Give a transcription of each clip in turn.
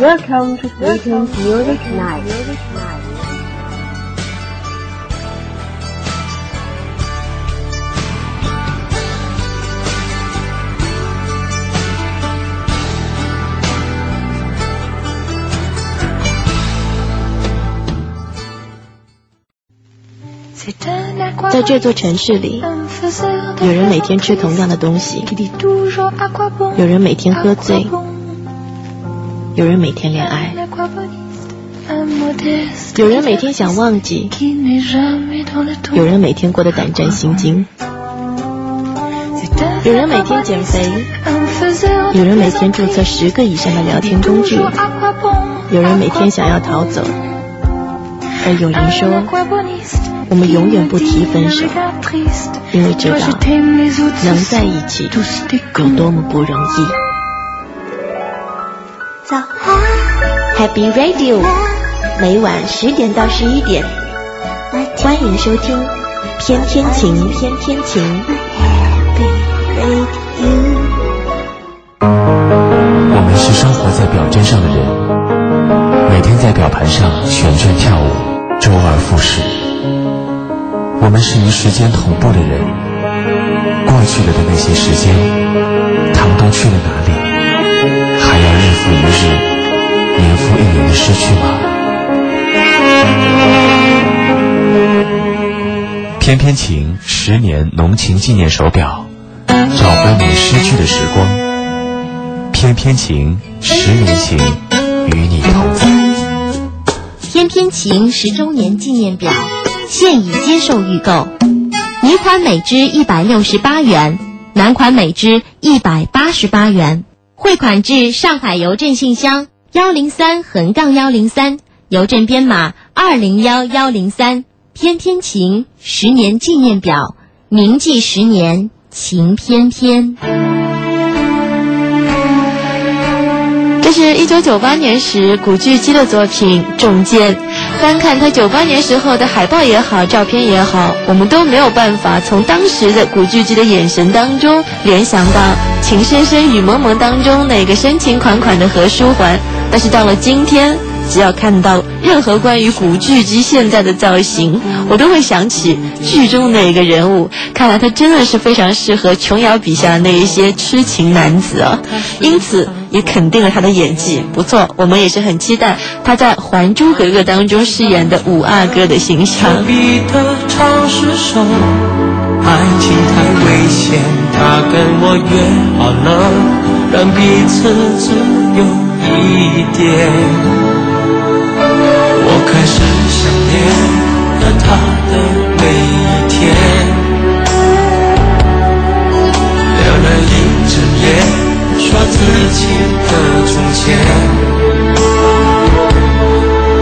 Welcome to Sweetens Music Night. 在这座城市里，有人每天吃同样的东西，有人每天喝醉，有人每天恋爱，有人每天想忘记，有人每天过得胆战心惊，有人每天减肥，有人每天注册十个以上的聊天工具，有人每天想要逃走，而有人说。我们永远不提分手，因为知道能在一起有多么不容易。，Happy Radio，每晚十点到十一点，欢迎收听《天天晴》，天天晴。我们是生活在表针上的人，每天在表盘上旋转跳舞，周而复始。我们是与时间同步的人，过去了的那些时间，他们都去了哪里？还要日复一日、年复一年的失去吗？翩翩情十年浓情纪念手表，找回你失去的时光。翩翩情十年情，与你同在。翩翩情十周年纪念表。现已接受预购，女款每只一百六十八元，男款每只一百八十八元。汇款至上海邮政信箱幺零三横杠幺零三，邮政编码二零幺幺零三。翩翩情十年纪念表，铭记十年情翩翩。这是一九九八年时古巨基的作品《重剑》。翻看他九八年时候的海报也好，照片也好，我们都没有办法从当时的古巨基的眼神当中联想到《情深深雨蒙蒙当中那个深情款款的何书桓。但是到了今天。只要看到任何关于古巨基现在的造型，我都会想起剧中那个人物。看来他真的是非常适合琼瑶笔下那一些痴情男子啊！因此也肯定了他的演技不错。我们也是很期待他在《还珠格格》当中饰演的五阿哥的形象。爱情太危险，他跟我约好了，让彼此只有一点。我开始想念和他的每一天，聊了一整夜，说自己的从前。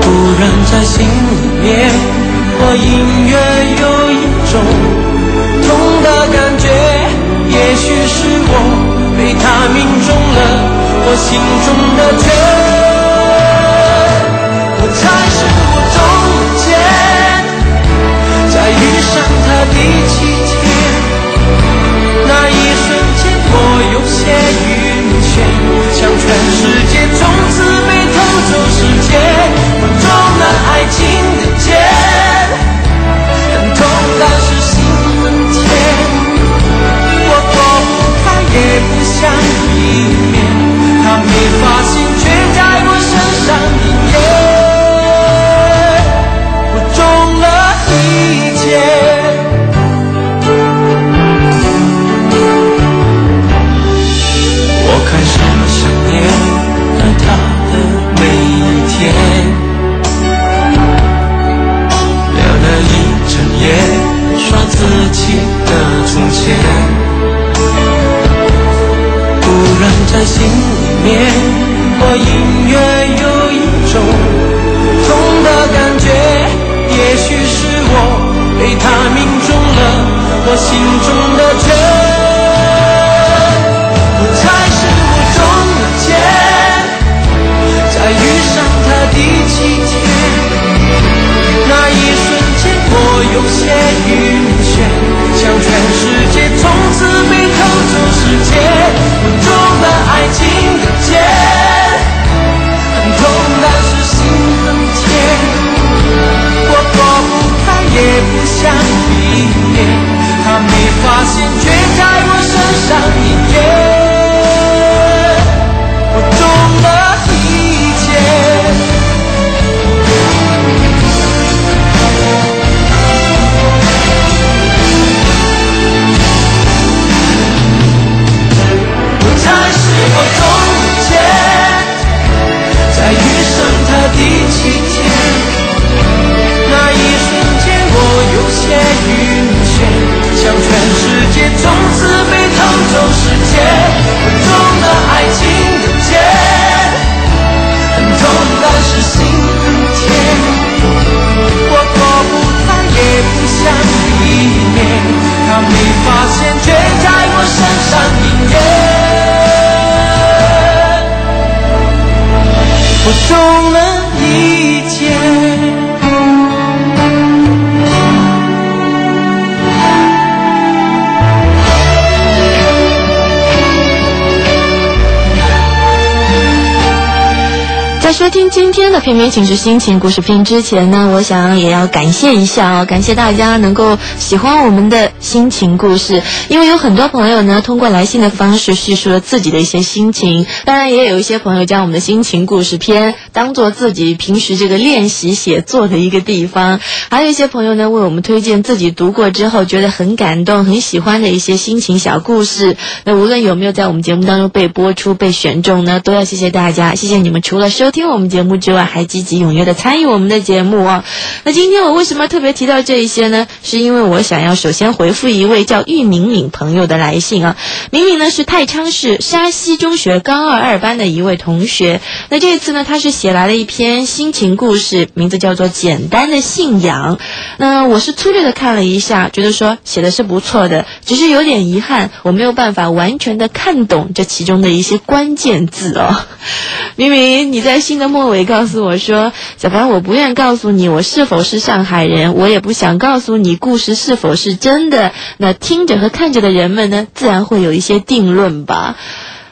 突然在心里面，我隐约有一种痛的感觉，也许是我被他命中了我心中的缺。才是我中间，在遇上他的我隐约有一种痛的感觉，也许是我被他命中了我心中的缺。我才是我中的箭，在遇上他第七天，那一瞬间我有些晕眩，像全世界从此被偷走世界。我中了爱情不想避免，今天的《片片情是心情。故事片》之前呢，我想也要感谢一下哦，感谢大家能够喜欢我们的心情故事，因为有很多朋友呢通过来信的方式叙述了自己的一些心情，当然也有一些朋友将我们的心情故事片当做自己平时这个练习写作的一个地方，还有一些朋友呢为我们推荐自己读过之后觉得很感动、很喜欢的一些心情小故事。那无论有没有在我们节目当中被播出、被选中呢，都要谢谢大家，谢谢你们！除了收听。我们节目之外，还积极踊跃的参与我们的节目啊。那今天我为什么特别提到这一些呢？是因为我想要首先回复一位叫玉敏敏朋友的来信啊。敏敏呢是太昌市沙溪中学高二二班的一位同学。那这次呢，他是写写来了一篇心情故事，名字叫做《简单的信仰》。那我是粗略的看了一下，觉得说写的是不错的，只是有点遗憾，我没有办法完全的看懂这其中的一些关键字哦。明明你在。信的末尾告诉我说：“小凡，我不愿告诉你我是否是上海人，我也不想告诉你故事是否是真的。那听着和看着的人们呢，自然会有一些定论吧。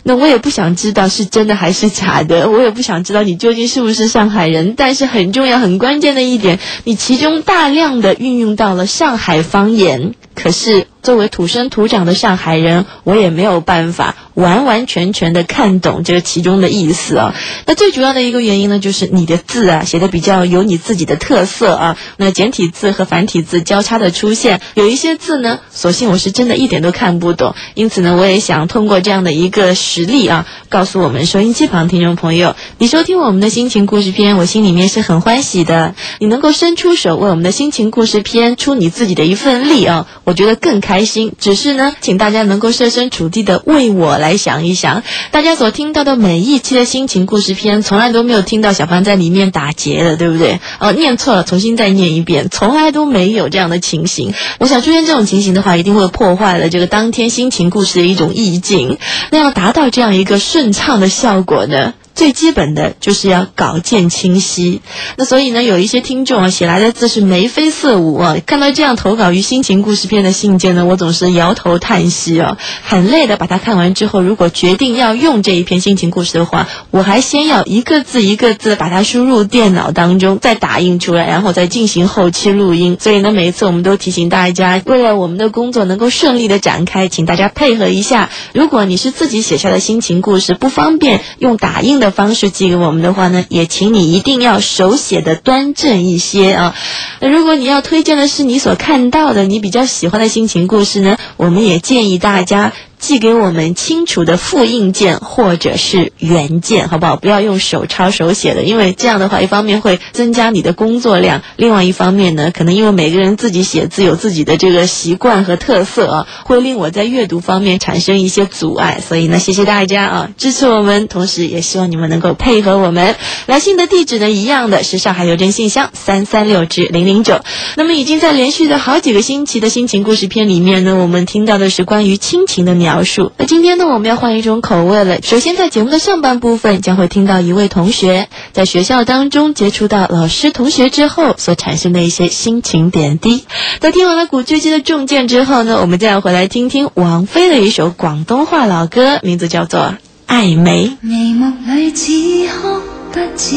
那我也不想知道是真的还是假的，我也不想知道你究竟是不是上海人。但是很重要、很关键的一点，你其中大量的运用到了上海方言，可是。”作为土生土长的上海人，我也没有办法完完全全的看懂这个其中的意思啊。那最主要的一个原因呢，就是你的字啊写的比较有你自己的特色啊。那简体字和繁体字交叉的出现，有一些字呢，索性我是真的一点都看不懂。因此呢，我也想通过这样的一个实例啊，告诉我们收音机旁听众朋友，你收听我们的心情故事片，我心里面是很欢喜的。你能够伸出手为我们的心情故事片出你自己的一份力啊，我觉得更开。心，只是呢，请大家能够设身处地的为我来想一想，大家所听到的每一期的心情故事片，从来都没有听到小芳在里面打结的，对不对？哦，念错了，重新再念一遍，从来都没有这样的情形。我想出现这种情形的话，一定会破坏了这个当天心情故事的一种意境。那要达到这样一个顺畅的效果呢？最基本的就是要稿件清晰，那所以呢，有一些听众啊写来的字是眉飞色舞啊，看到这样投稿于心情故事片的信件呢，我总是摇头叹息啊，很累的把它看完之后，如果决定要用这一篇心情故事的话，我还先要一个字一个字把它输入电脑当中，再打印出来，然后再进行后期录音。所以呢，每一次我们都提醒大家，为了我们的工作能够顺利的展开，请大家配合一下。如果你是自己写下的心情故事，不方便用打印的。方式寄给我们的话呢，也请你一定要手写的端正一些啊。那如果你要推荐的是你所看到的、你比较喜欢的心情故事呢，我们也建议大家。寄给我们清楚的复印件或者是原件，好不好？不要用手抄手写的，因为这样的话，一方面会增加你的工作量，另外一方面呢，可能因为每个人自己写字有自己的这个习惯和特色啊，会令我在阅读方面产生一些阻碍。所以呢，谢谢大家啊，支持我们，同时也希望你们能够配合我们。来信的地址呢，一样的是上海邮政信箱三三六至零零九。那么已经在连续的好几个星期的心情故事片里面呢，我们听到的是关于亲情的描。述。那今天呢，我们要换一种口味了。首先，在节目的上半部分，将会听到一位同学在学校当中接触到老师、同学之后所产生的一些心情点滴。在听完了古巨基的《重剑》之后呢，我们再要回来听听王菲的一首广东话老歌，名字叫做《爱眉》。眉目里似哭不似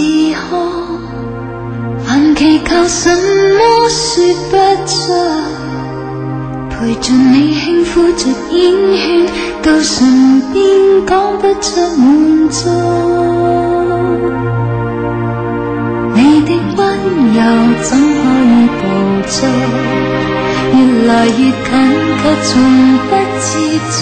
哭，眼祈求什么说不出，陪着你轻呼着烟圈，到唇边讲不出满足。你的温柔怎可以捕捉？越来越近，却从不接触。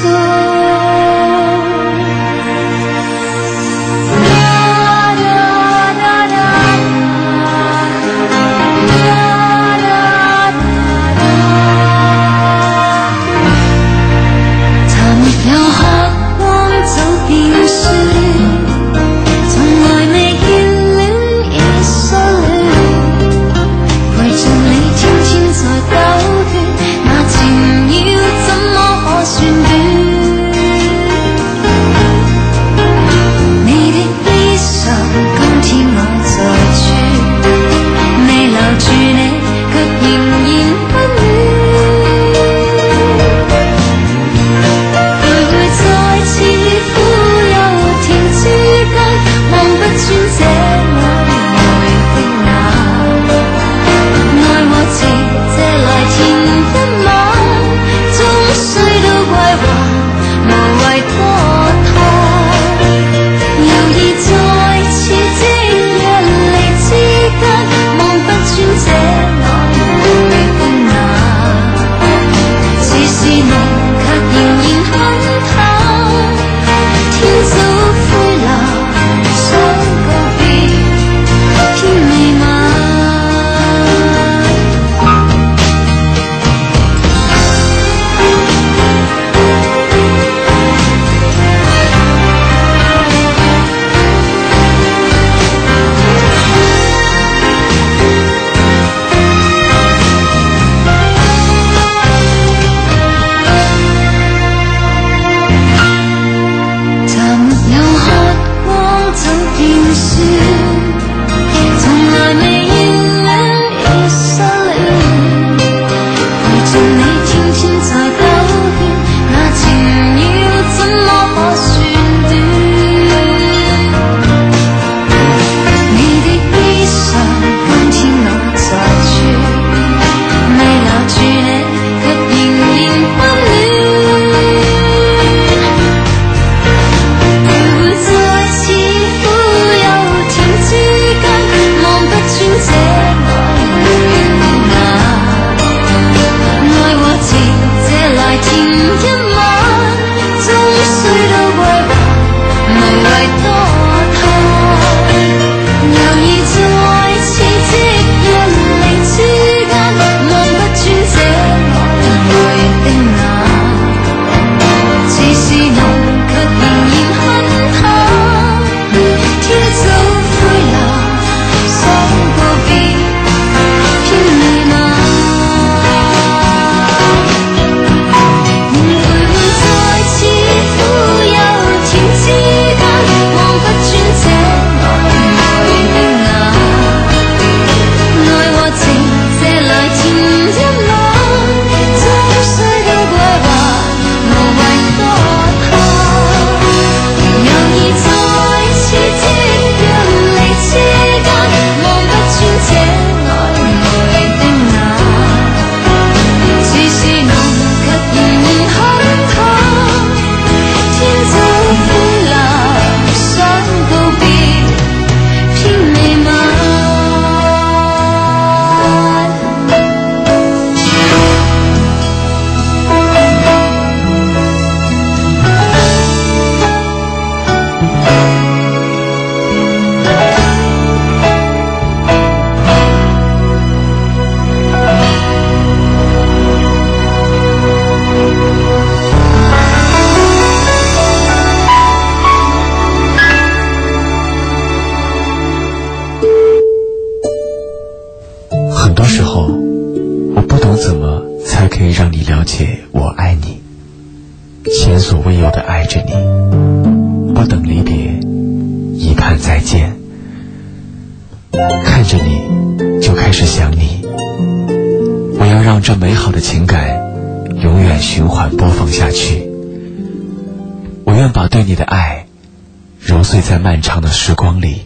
时光里，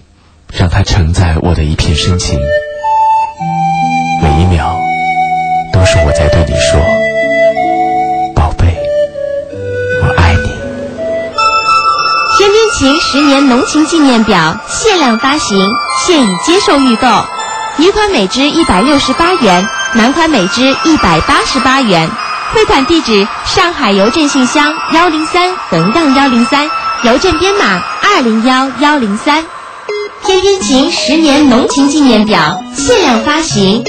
让它承载我的一片深情，每一秒都是我在对你说：“宝贝，我爱你。”天边情十年浓情纪念表限量发行，现已接受预购，女款每支一百六十八元，男款每支一百八十八元。汇款地址：上海邮政信箱幺零三横杠幺零三，邮政编码二零幺幺零三。天边情十年浓情纪念表限量发行。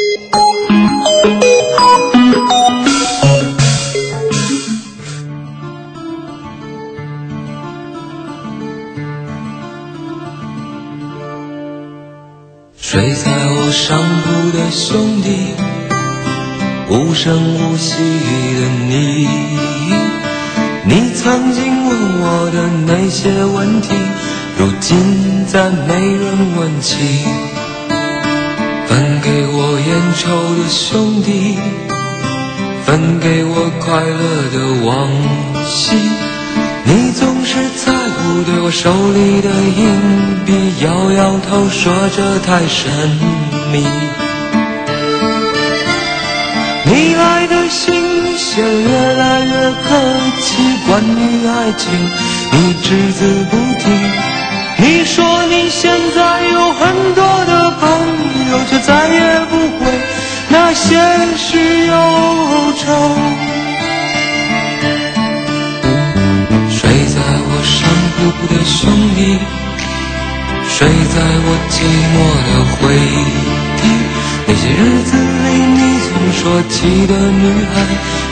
睡在我上铺的兄弟，无声无息的你，你曾经我的那些问题，如今再没人问起。分给我烟抽的兄弟，分给我快乐的往昔，你总是在乎对我手里的硬币，摇摇头说这太神秘。你来的信写得越来越客气，关于爱情你只字不提。你说你现在有很多的朋友，却再也不会那些事忧愁。睡在我上铺的兄弟，睡在我寂寞的回忆。那些日子里你总说起的女孩，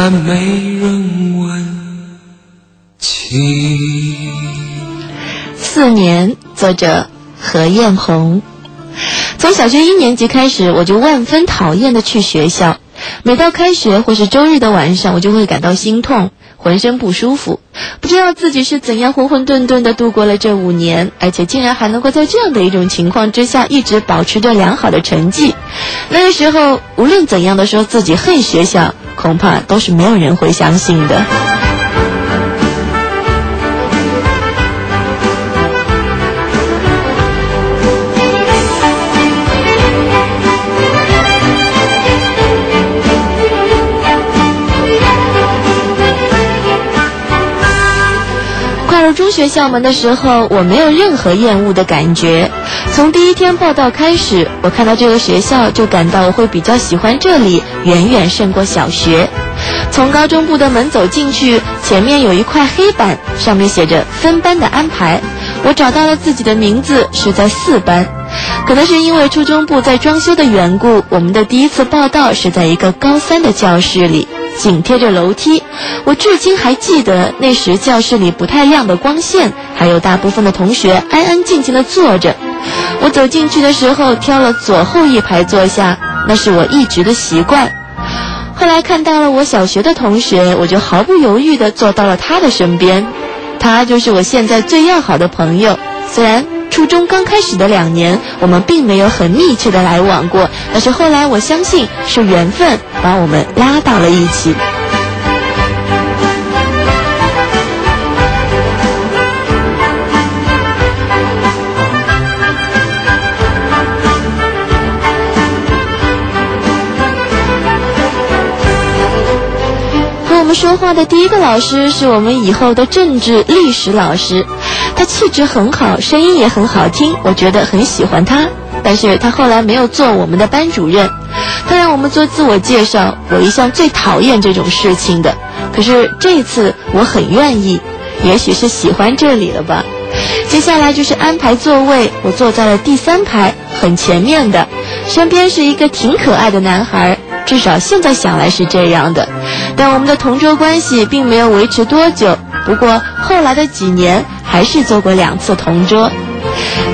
但没人问起。四年，作者何艳红。从小学一年级开始，我就万分讨厌的去学校。每到开学或是周日的晚上，我就会感到心痛，浑身不舒服，不知道自己是怎样浑浑沌沌的度过了这五年，而且竟然还能够在这样的一种情况之下一直保持着良好的成绩。那个时候，无论怎样的说自己恨学校，恐怕都是没有人会相信的。中学校门的时候，我没有任何厌恶的感觉。从第一天报道开始，我看到这个学校就感到我会比较喜欢这里，远远胜过小学。从高中部的门走进去，前面有一块黑板，上面写着分班的安排。我找到了自己的名字是在四班，可能是因为初中部在装修的缘故，我们的第一次报道是在一个高三的教室里，紧贴着楼梯。我至今还记得那时教室里不太亮的光线，还有大部分的同学安安静静的坐着。我走进去的时候，挑了左后一排坐下，那是我一直的习惯。后来看到了我小学的同学，我就毫不犹豫地坐到了他的身边。他就是我现在最要好的朋友。虽然初中刚开始的两年，我们并没有很密切的来往过，但是后来我相信是缘分把我们拉到了一起。和我们说话的第一个老师是我们以后的政治历史老师，他气质很好，声音也很好听，我觉得很喜欢他。但是他后来没有做我们的班主任，他让我们做自我介绍。我一向最讨厌这种事情的，可是这次我很愿意，也许是喜欢这里了吧。接下来就是安排座位，我坐在了第三排，很前面的，身边是一个挺可爱的男孩。至少现在想来是这样的，但我们的同桌关系并没有维持多久。不过后来的几年还是做过两次同桌。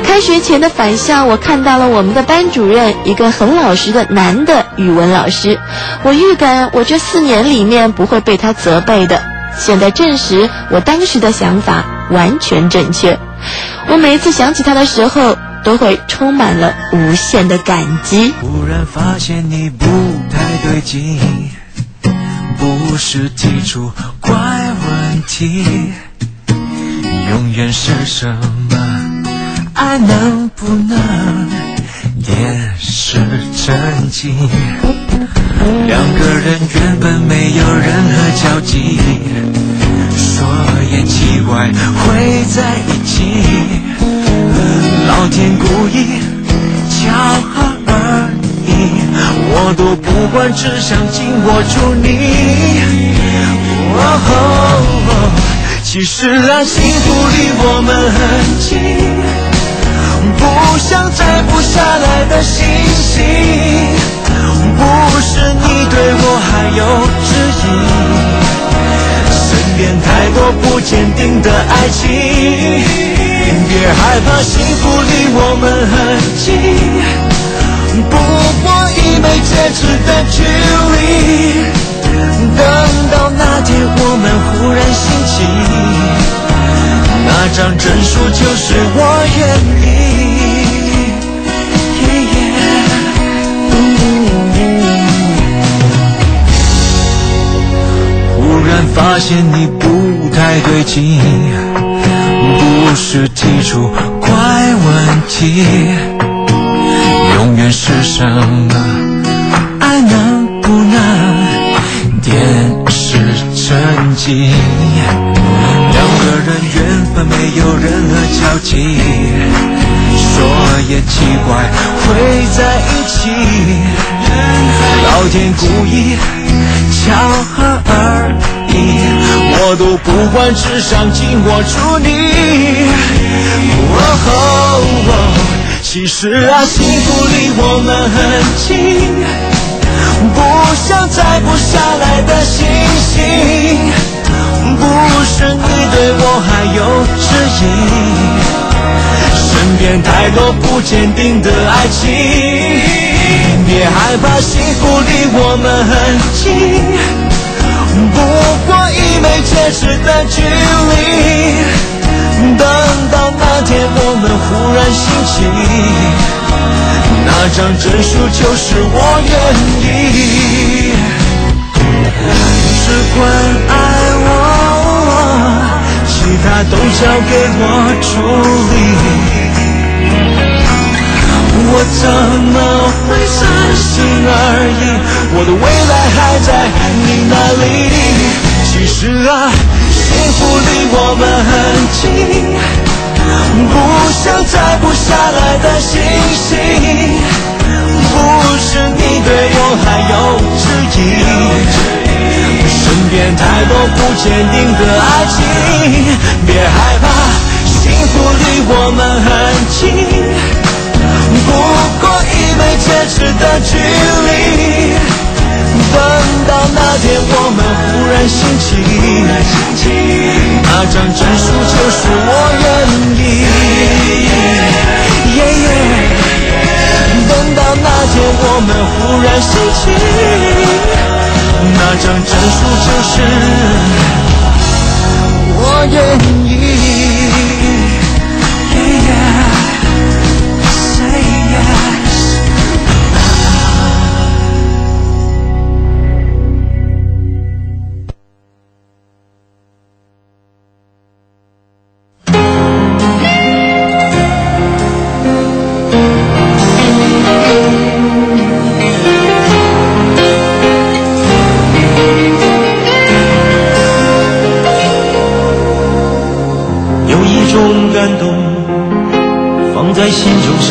开学前的返校，我看到了我们的班主任，一个很老实的男的语文老师。我预感我这四年里面不会被他责备的。现在证实我当时的想法完全正确。我每一次想起他的时候。都会充满了无限的感激。忽然发现你不太对劲，不是提出怪问题，永远是什么？爱能不能也是真情？两个人原本没有任何交集，说也奇怪会在一起。老天故意巧合而已，我都不管，只想紧握住你。哦其实啊，幸福离我们很近，不像摘不下来的星星。不是你对我还有质疑，身边太多不坚定的爱情。别害怕，幸福离我们很近，不过一枚戒指的距离。等到那天我们忽然醒起，那张证书就是我愿意。忽然发现你不太对劲。不是提出怪问题，永远是什么？曾经？两个人原本没有任何交集，说也奇怪会在一起。老天故意巧合而已。我都不管，只想紧握住你。其实啊，幸福离我们很近，不像摘不下来的星星。不是你对我还有质疑，身边太多不坚定的爱情。别害怕，幸福离我们很近。不过一枚戒指的距离，等到那天我们忽然醒起，那张证书就是我愿意。只管爱我，其他都交给我处理。我怎么会三心二意？我的未来还在你那里。其实啊，幸福离我们很近，不想摘不下来的星星，不是你对我还有质疑，身边太多不坚定的爱情，别害怕，幸福离我们很近，不过一杯戒指的距离。等到那天，我们忽然心情，那张证书就是我愿意。等到那天，我们忽然心情，那张证书就是我愿意。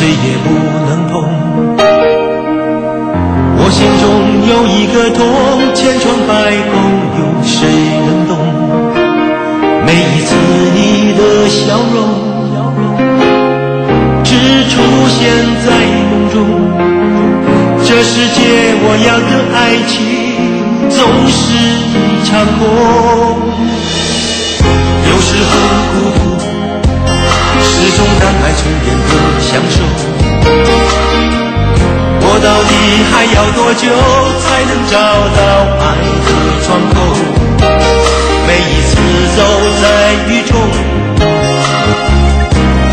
谁也不能碰。我心中有一个痛，千疮百孔，有谁能懂？每一次你的笑容，只出现在梦中。这世界我要的爱情，总是一场空。有时候孤独，始终当爱重演。享受。我到底还要多久才能找到爱的窗口？每一次走在雨中，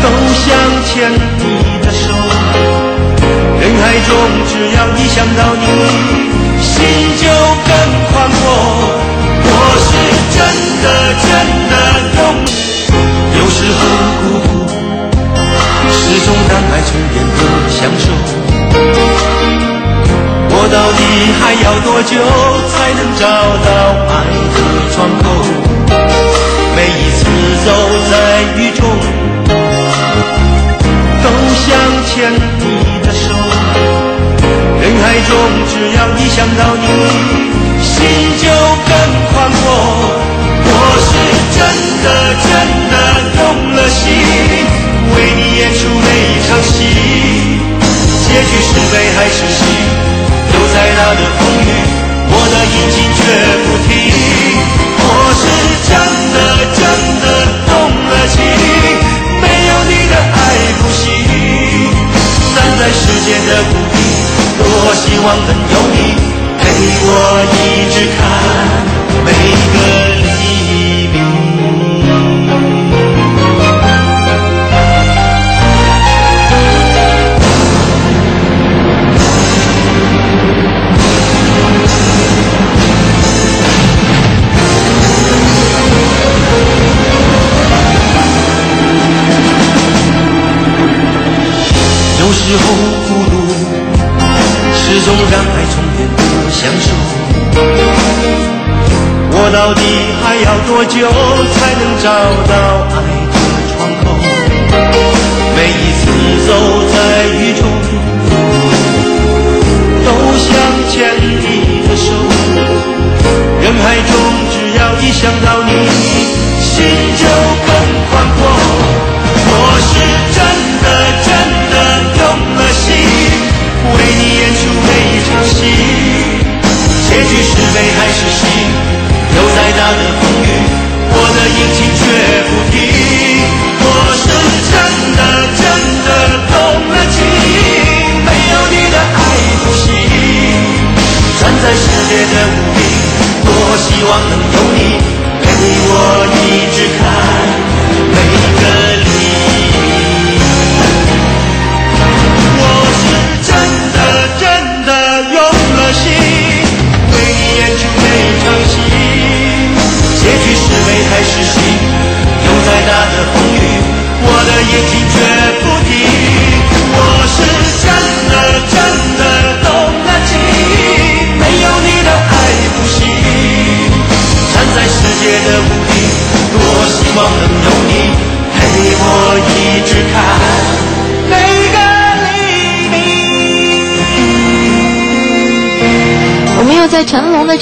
都想牵你的手。人海中，只要一想到你，心就更宽阔。我是真的真的懂，有时候孤独。始终让爱充电的享受。我到底还要多久才能找到爱的窗口？每一次走在雨中，都想牵你的手。人海中，只要一想到你，心就更宽阔。我是真的真的动了心。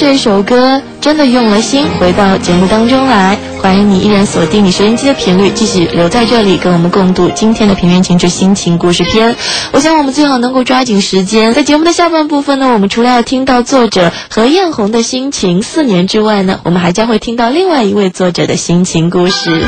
这首歌真的用了心，回到节目当中来。欢迎你依然锁定你收音机的频率，继续留在这里跟我们共度今天的《平原情之心情》故事篇。我想我们最好能够抓紧时间，在节目的下半部分呢，我们除了要听到作者何艳红的心情，四年之外呢，我们还将会听到另外一位作者的心情故事。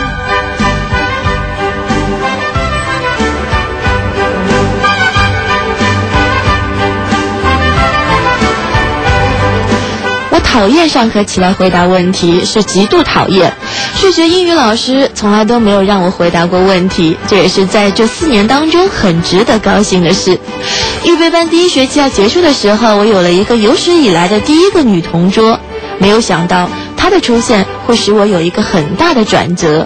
讨厌上课起来回答问题，是极度讨厌。数学、英语老师从来都没有让我回答过问题，这也是在这四年当中很值得高兴的事。预备班第一学期要结束的时候，我有了一个有史以来的第一个女同桌，没有想到他的出现会使我有一个很大的转折。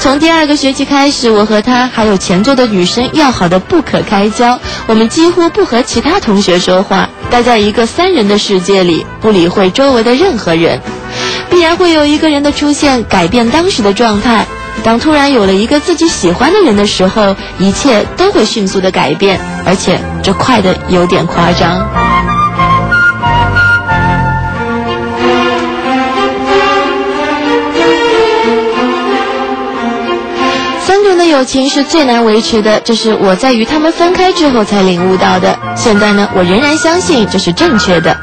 从第二个学期开始，我和他还有前座的女生要好的不可开交，我们几乎不和其他同学说话。待在一个三人的世界里，不理会周围的任何人，必然会有一个人的出现改变当时的状态。当突然有了一个自己喜欢的人的时候，一切都会迅速的改变，而且这快的有点夸张。友情是最难维持的，这是我在与他们分开之后才领悟到的。现在呢，我仍然相信这是正确的。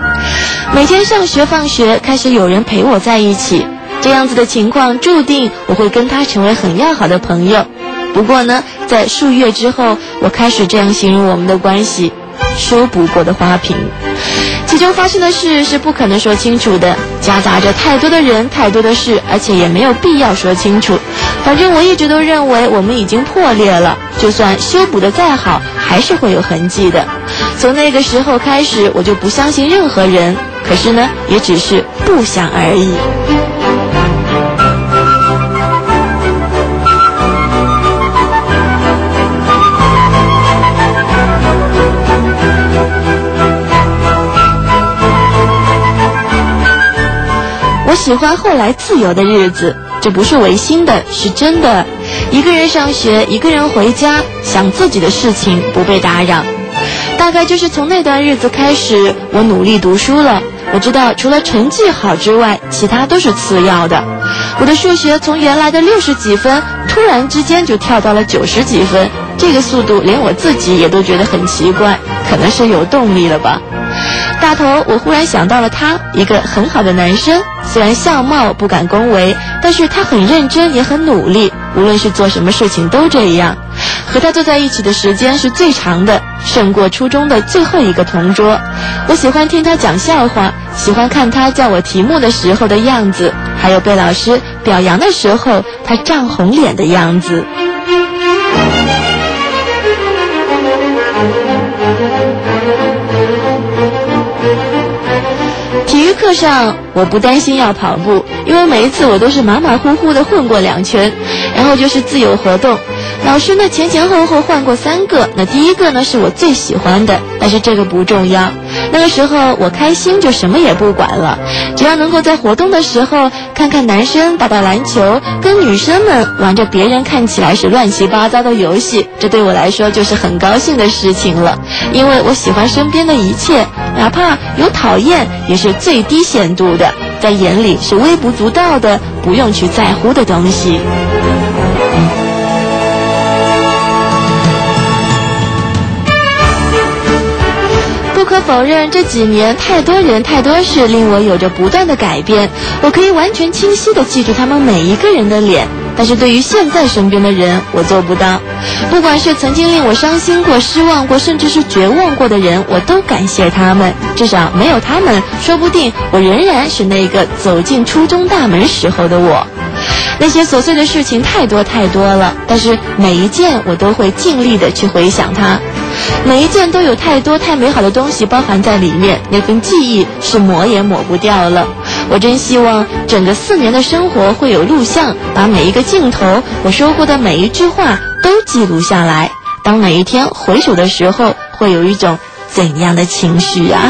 每天上学放学，开始有人陪我在一起，这样子的情况注定我会跟他成为很要好的朋友。不过呢，在数月之后，我开始这样形容我们的关系：修补过的花瓶。其中发生的事是不可能说清楚的，夹杂着太多的人、太多的事，而且也没有必要说清楚。反正我一直都认为我们已经破裂了，就算修补的再好，还是会有痕迹的。从那个时候开始，我就不相信任何人。可是呢，也只是不想而已。我喜欢后来自由的日子。这不是违心的，是真的。一个人上学，一个人回家，想自己的事情，不被打扰。大概就是从那段日子开始，我努力读书了。我知道，除了成绩好之外，其他都是次要的。我的数学从原来的六十几分，突然之间就跳到了九十几分，这个速度连我自己也都觉得很奇怪，可能是有动力了吧。大头，我忽然想到了他，一个很好的男生。虽然相貌不敢恭维，但是他很认真，也很努力。无论是做什么事情都这样。和他坐在一起的时间是最长的，胜过初中的最后一个同桌。我喜欢听他讲笑话，喜欢看他叫我题目的时候的样子，还有被老师表扬的时候他涨红脸的样子。课上我不担心要跑步，因为每一次我都是马马虎虎的混过两圈，然后就是自由活动。老师呢前前后后换过三个，那第一个呢是我最喜欢的，但是这个不重要。那个时候我开心就什么也不管了，只要能够在活动的时候看看男生打打篮球，跟女生们玩着别人看起来是乱七八糟的游戏，这对我来说就是很高兴的事情了。因为我喜欢身边的一切，哪怕有讨厌，也是最低限度的，在眼里是微不足道的，不用去在乎的东西。不可否认，这几年太多人、太多事令我有着不断的改变。我可以完全清晰的记住他们每一个人的脸，但是对于现在身边的人，我做不到。不管是曾经令我伤心过、失望过，甚至是绝望过的人，我都感谢他们。至少没有他们，说不定我仍然是那个走进初中大门时候的我。那些琐碎的事情太多太多了，但是每一件我都会尽力的去回想它。每一件都有太多太美好的东西包含在里面，那份记忆是抹也抹不掉了。我真希望整个四年的生活会有录像，把每一个镜头，我说过的每一句话都记录下来。当每一天回首的时候，会有一种怎样的情绪啊？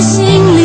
心里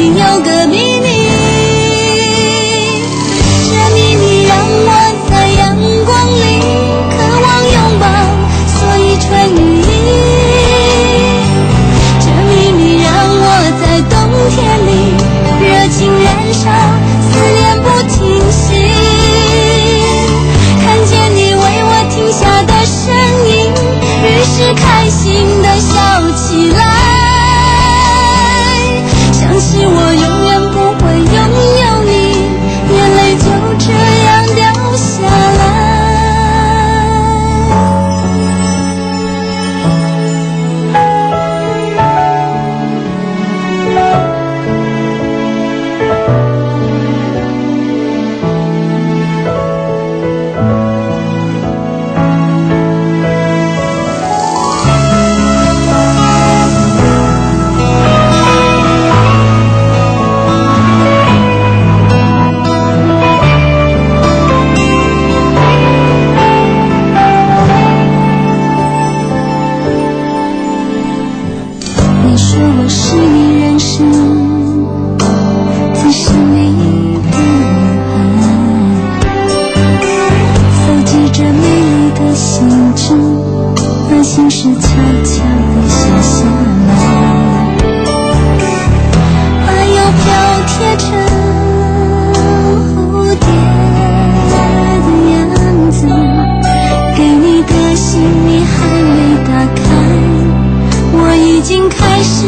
已经开始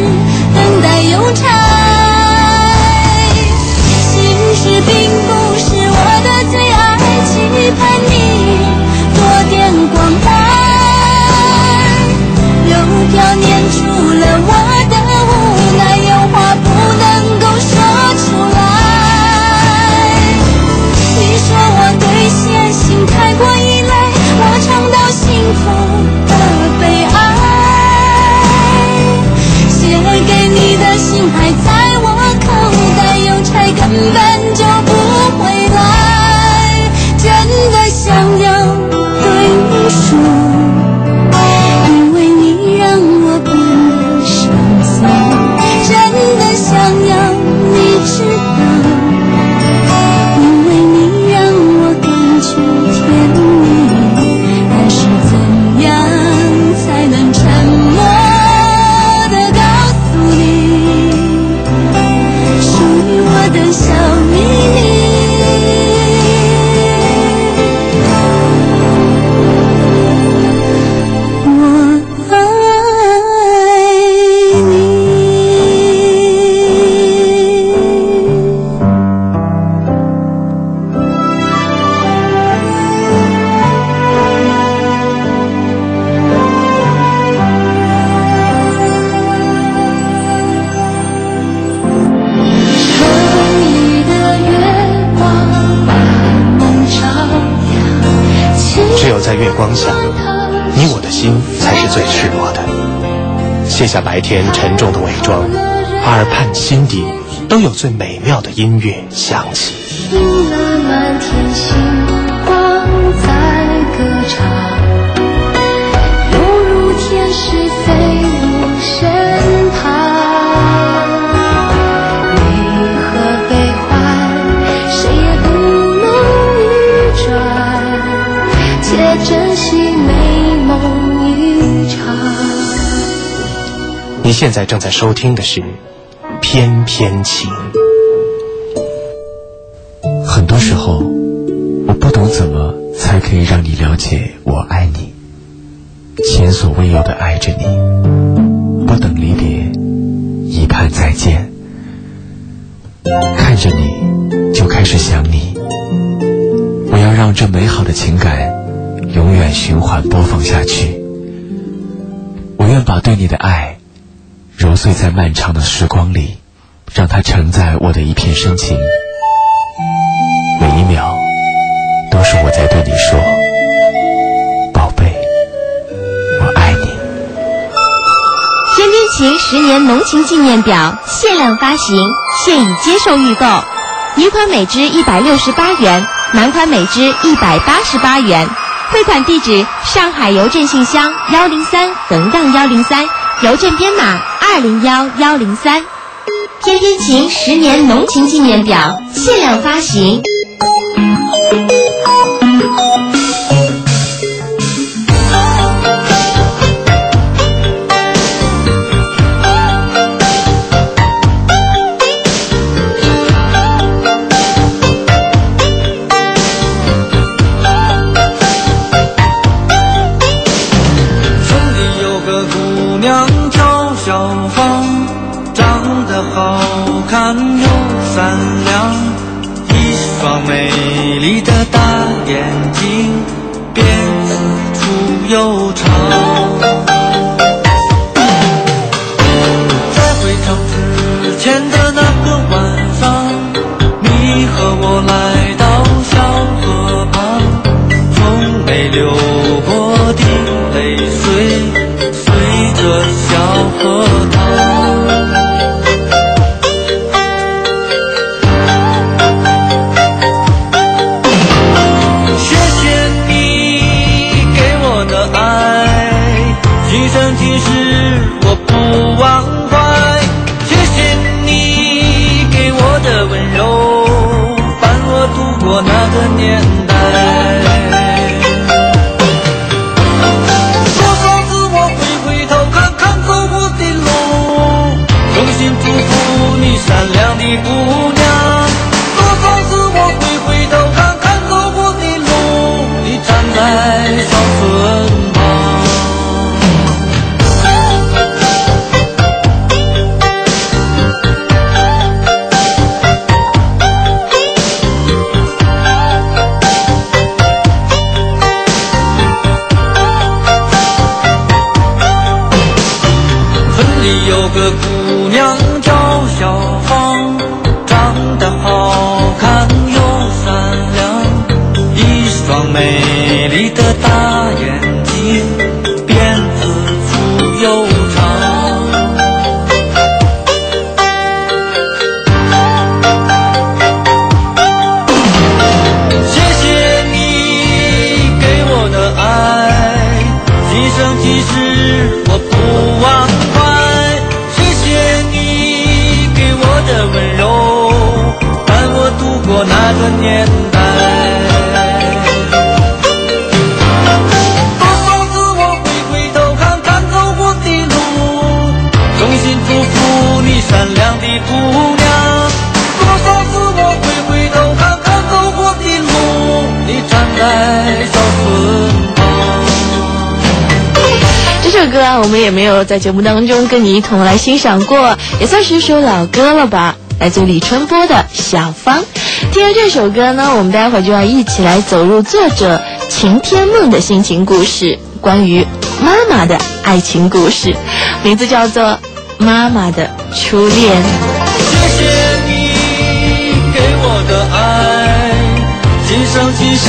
等待悠长。赤裸的，卸下白天沉重的伪装，耳畔心底都有最美妙的音乐响起。听那满天星光在歌唱。现在正在收听的是《翩翩情》。很多时候，我不懂怎么才可以让你了解我爱你，前所未有的爱着你，不等离别，一盼再见。看着你就开始想你，我要让这美好的情感永远循环播放下去。我愿把对你的爱揉碎在漫长的时光里，让它承载我的一片深情。每一秒都是我在对你说：“宝贝，我爱你。”《天边情》十年浓情纪念表限量发行，现已接受预购，女款每支一百六十八元，男款每支一百八十八元。汇款地址：上海邮政信箱幺零三横杠幺零三，邮政编码二零幺幺零三。《天天情》十年浓情纪念表限量发行。有个姑娘叫小芳，长得好看又善良，一双美那个年代。多少次我回回头看看走过的路，衷心祝福你善良的姑娘。多少次我回回头看看走过的路，你站在小村旁。这首歌啊，我们也没有在节目当中跟你一同来欣赏过，也算是一首老歌了吧。来自李春波的《小芳》。听完这首歌呢，我们待会儿就要一起来走入作者晴天梦的心情故事，关于妈妈的爱情故事，名字叫做《妈妈的初恋》。谢谢你给我的爱，今生今世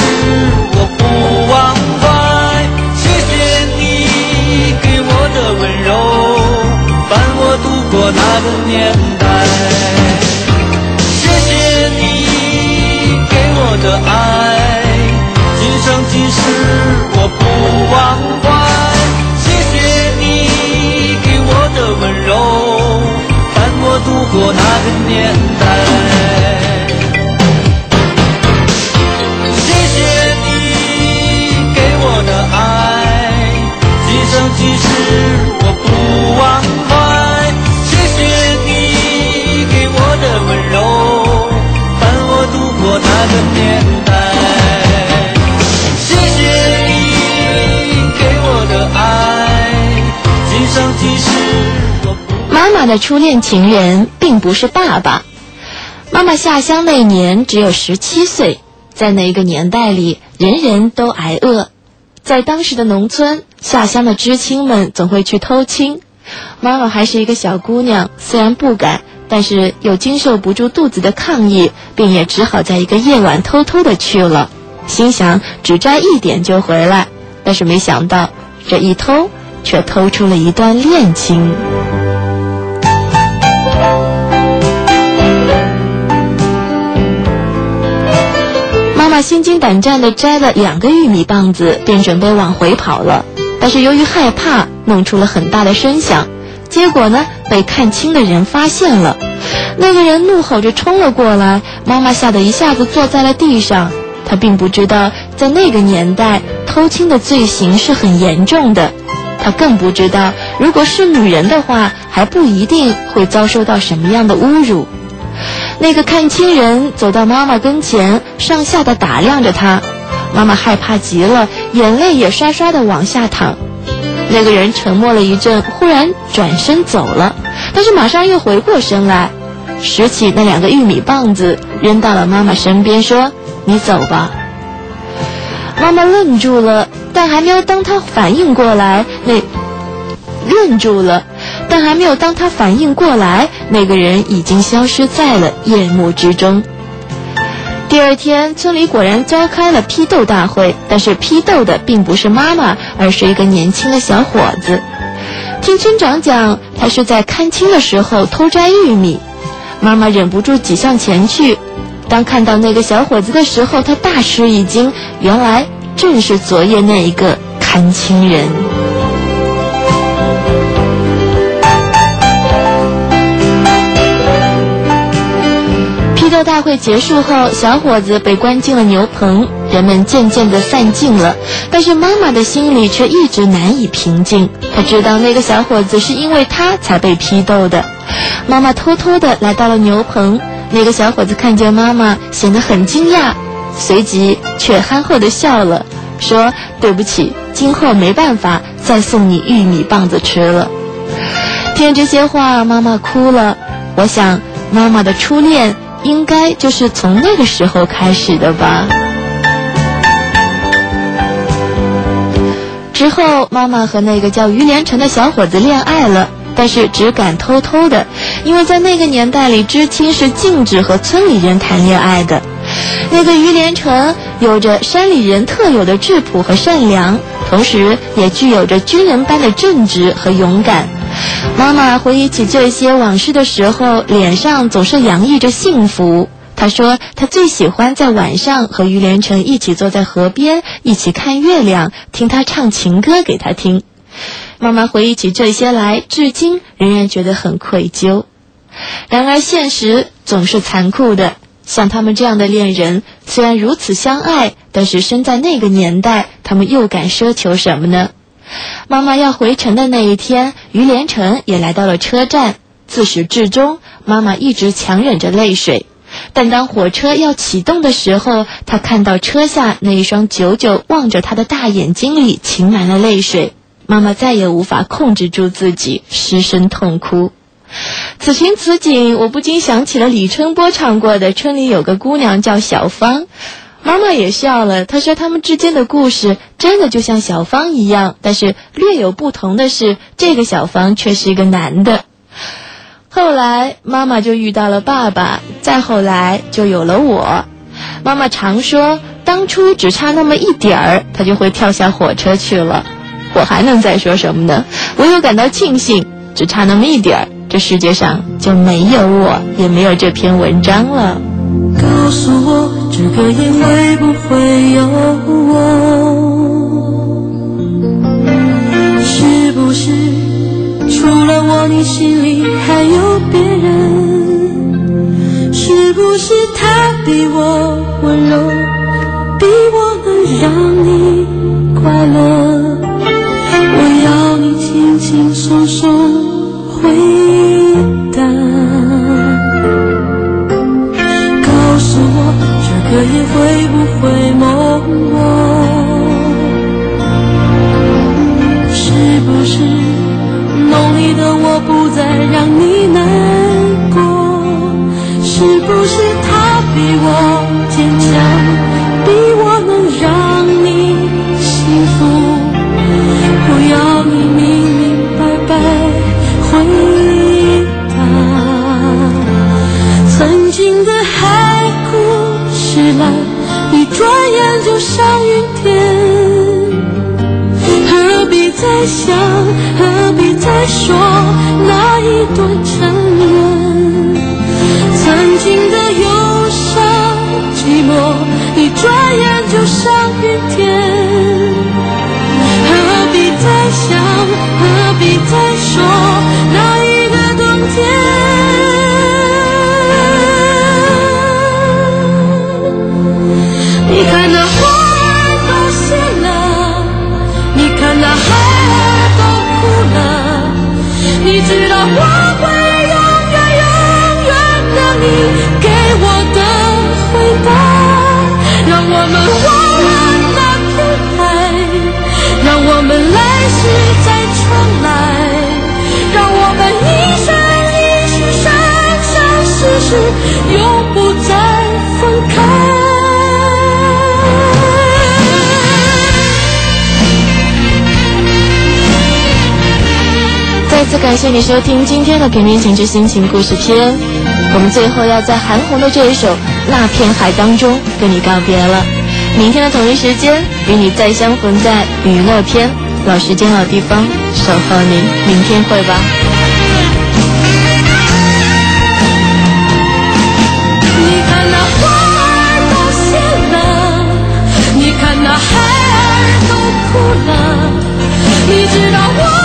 我不忘怀。谢谢你给我的温柔，伴我度过那个年代。的爱，今生今世我不忘怀。谢谢你给我的温柔，伴我度过那个年代。妈妈的初恋情人并不是爸爸。妈妈下乡那年只有十七岁，在那个年代里，人人都挨饿。在当时的农村，下乡的知青们总会去偷亲。妈妈还是一个小姑娘，虽然不敢，但是又经受不住肚子的抗议，便也只好在一个夜晚偷偷的去了。心想只摘一点就回来，但是没想到这一偷，却偷出了一段恋情。妈妈心惊胆战地摘了两个玉米棒子，便准备往回跑了。但是由于害怕，弄出了很大的声响，结果呢，被看清的人发现了。那个人怒吼着冲了过来，妈妈吓得一下子坐在了地上。他并不知道，在那个年代，偷亲的罪行是很严重的。他更不知道，如果是女人的话，还不一定会遭受到什么样的侮辱。那个看亲人走到妈妈跟前，上下的打量着她。妈妈害怕极了，眼泪也刷刷的往下淌。那个人沉默了一阵，忽然转身走了，但是马上又回过身来，拾起那两个玉米棒子，扔到了妈妈身边，说：“你走吧。”妈妈愣住了，但还没有当她反应过来，那愣住了，但还没有当他反应过来，那个人已经消失在了夜幕之中。第二天，村里果然召开了批斗大会，但是批斗的并不是妈妈，而是一个年轻的小伙子。听村长讲，他是在看亲的时候偷摘玉米。妈妈忍不住挤上前去，当看到那个小伙子的时候，她大吃一惊，原来正是昨夜那一个看亲人。批斗大会结束后，小伙子被关进了牛棚，人们渐渐地散尽了。但是妈妈的心里却一直难以平静。她知道那个小伙子是因为他才被批斗的。妈妈偷偷地来到了牛棚，那个小伙子看见妈妈，显得很惊讶，随即却憨厚地笑了，说：“对不起，今后没办法再送你玉米棒子吃了。”听这些话，妈妈哭了。我想，妈妈的初恋。应该就是从那个时候开始的吧。之后，妈妈和那个叫于连成的小伙子恋爱了，但是只敢偷偷的，因为在那个年代里，知青是禁止和村里人谈恋爱的。那个于连成有着山里人特有的质朴和善良，同时也具有着军人般的正直和勇敢。妈妈回忆起这些往事的时候，脸上总是洋溢着幸福。她说，她最喜欢在晚上和于连成一起坐在河边，一起看月亮，听他唱情歌给他听。妈妈回忆起这些来，至今仍然觉得很愧疚。然而，现实总是残酷的。像他们这样的恋人，虽然如此相爱，但是生在那个年代，他们又敢奢求什么呢？妈妈要回城的那一天，于连成也来到了车站。自始至终，妈妈一直强忍着泪水。但当火车要启动的时候，她看到车下那一双久久望着她的大眼睛里噙满了泪水，妈妈再也无法控制住自己，失声痛哭。此情此景，我不禁想起了李春波唱过的《村里有个姑娘叫小芳》。妈妈也笑了，她说他们之间的故事真的就像小芳一样，但是略有不同的是，这个小芳却是一个男的。后来妈妈就遇到了爸爸，再后来就有了我。妈妈常说，当初只差那么一点儿，她就会跳下火车去了。我还能再说什么呢？唯有感到庆幸，只差那么一点儿，这世界上就没有我，也没有这篇文章了。告诉我，这个夜会不会有我？是不是除了我，你心里还有别人？是不是他比我温柔，比我能让你快乐？生世世永不再分开。再次感谢你收听今天的《平民情之心情故事篇》，我们最后要在韩红的这一首《那片海》当中跟你告别了。明天的同一时间，与你再相逢在娱乐篇，老时间老地方，守候你，明天会吧。哭了。你知道我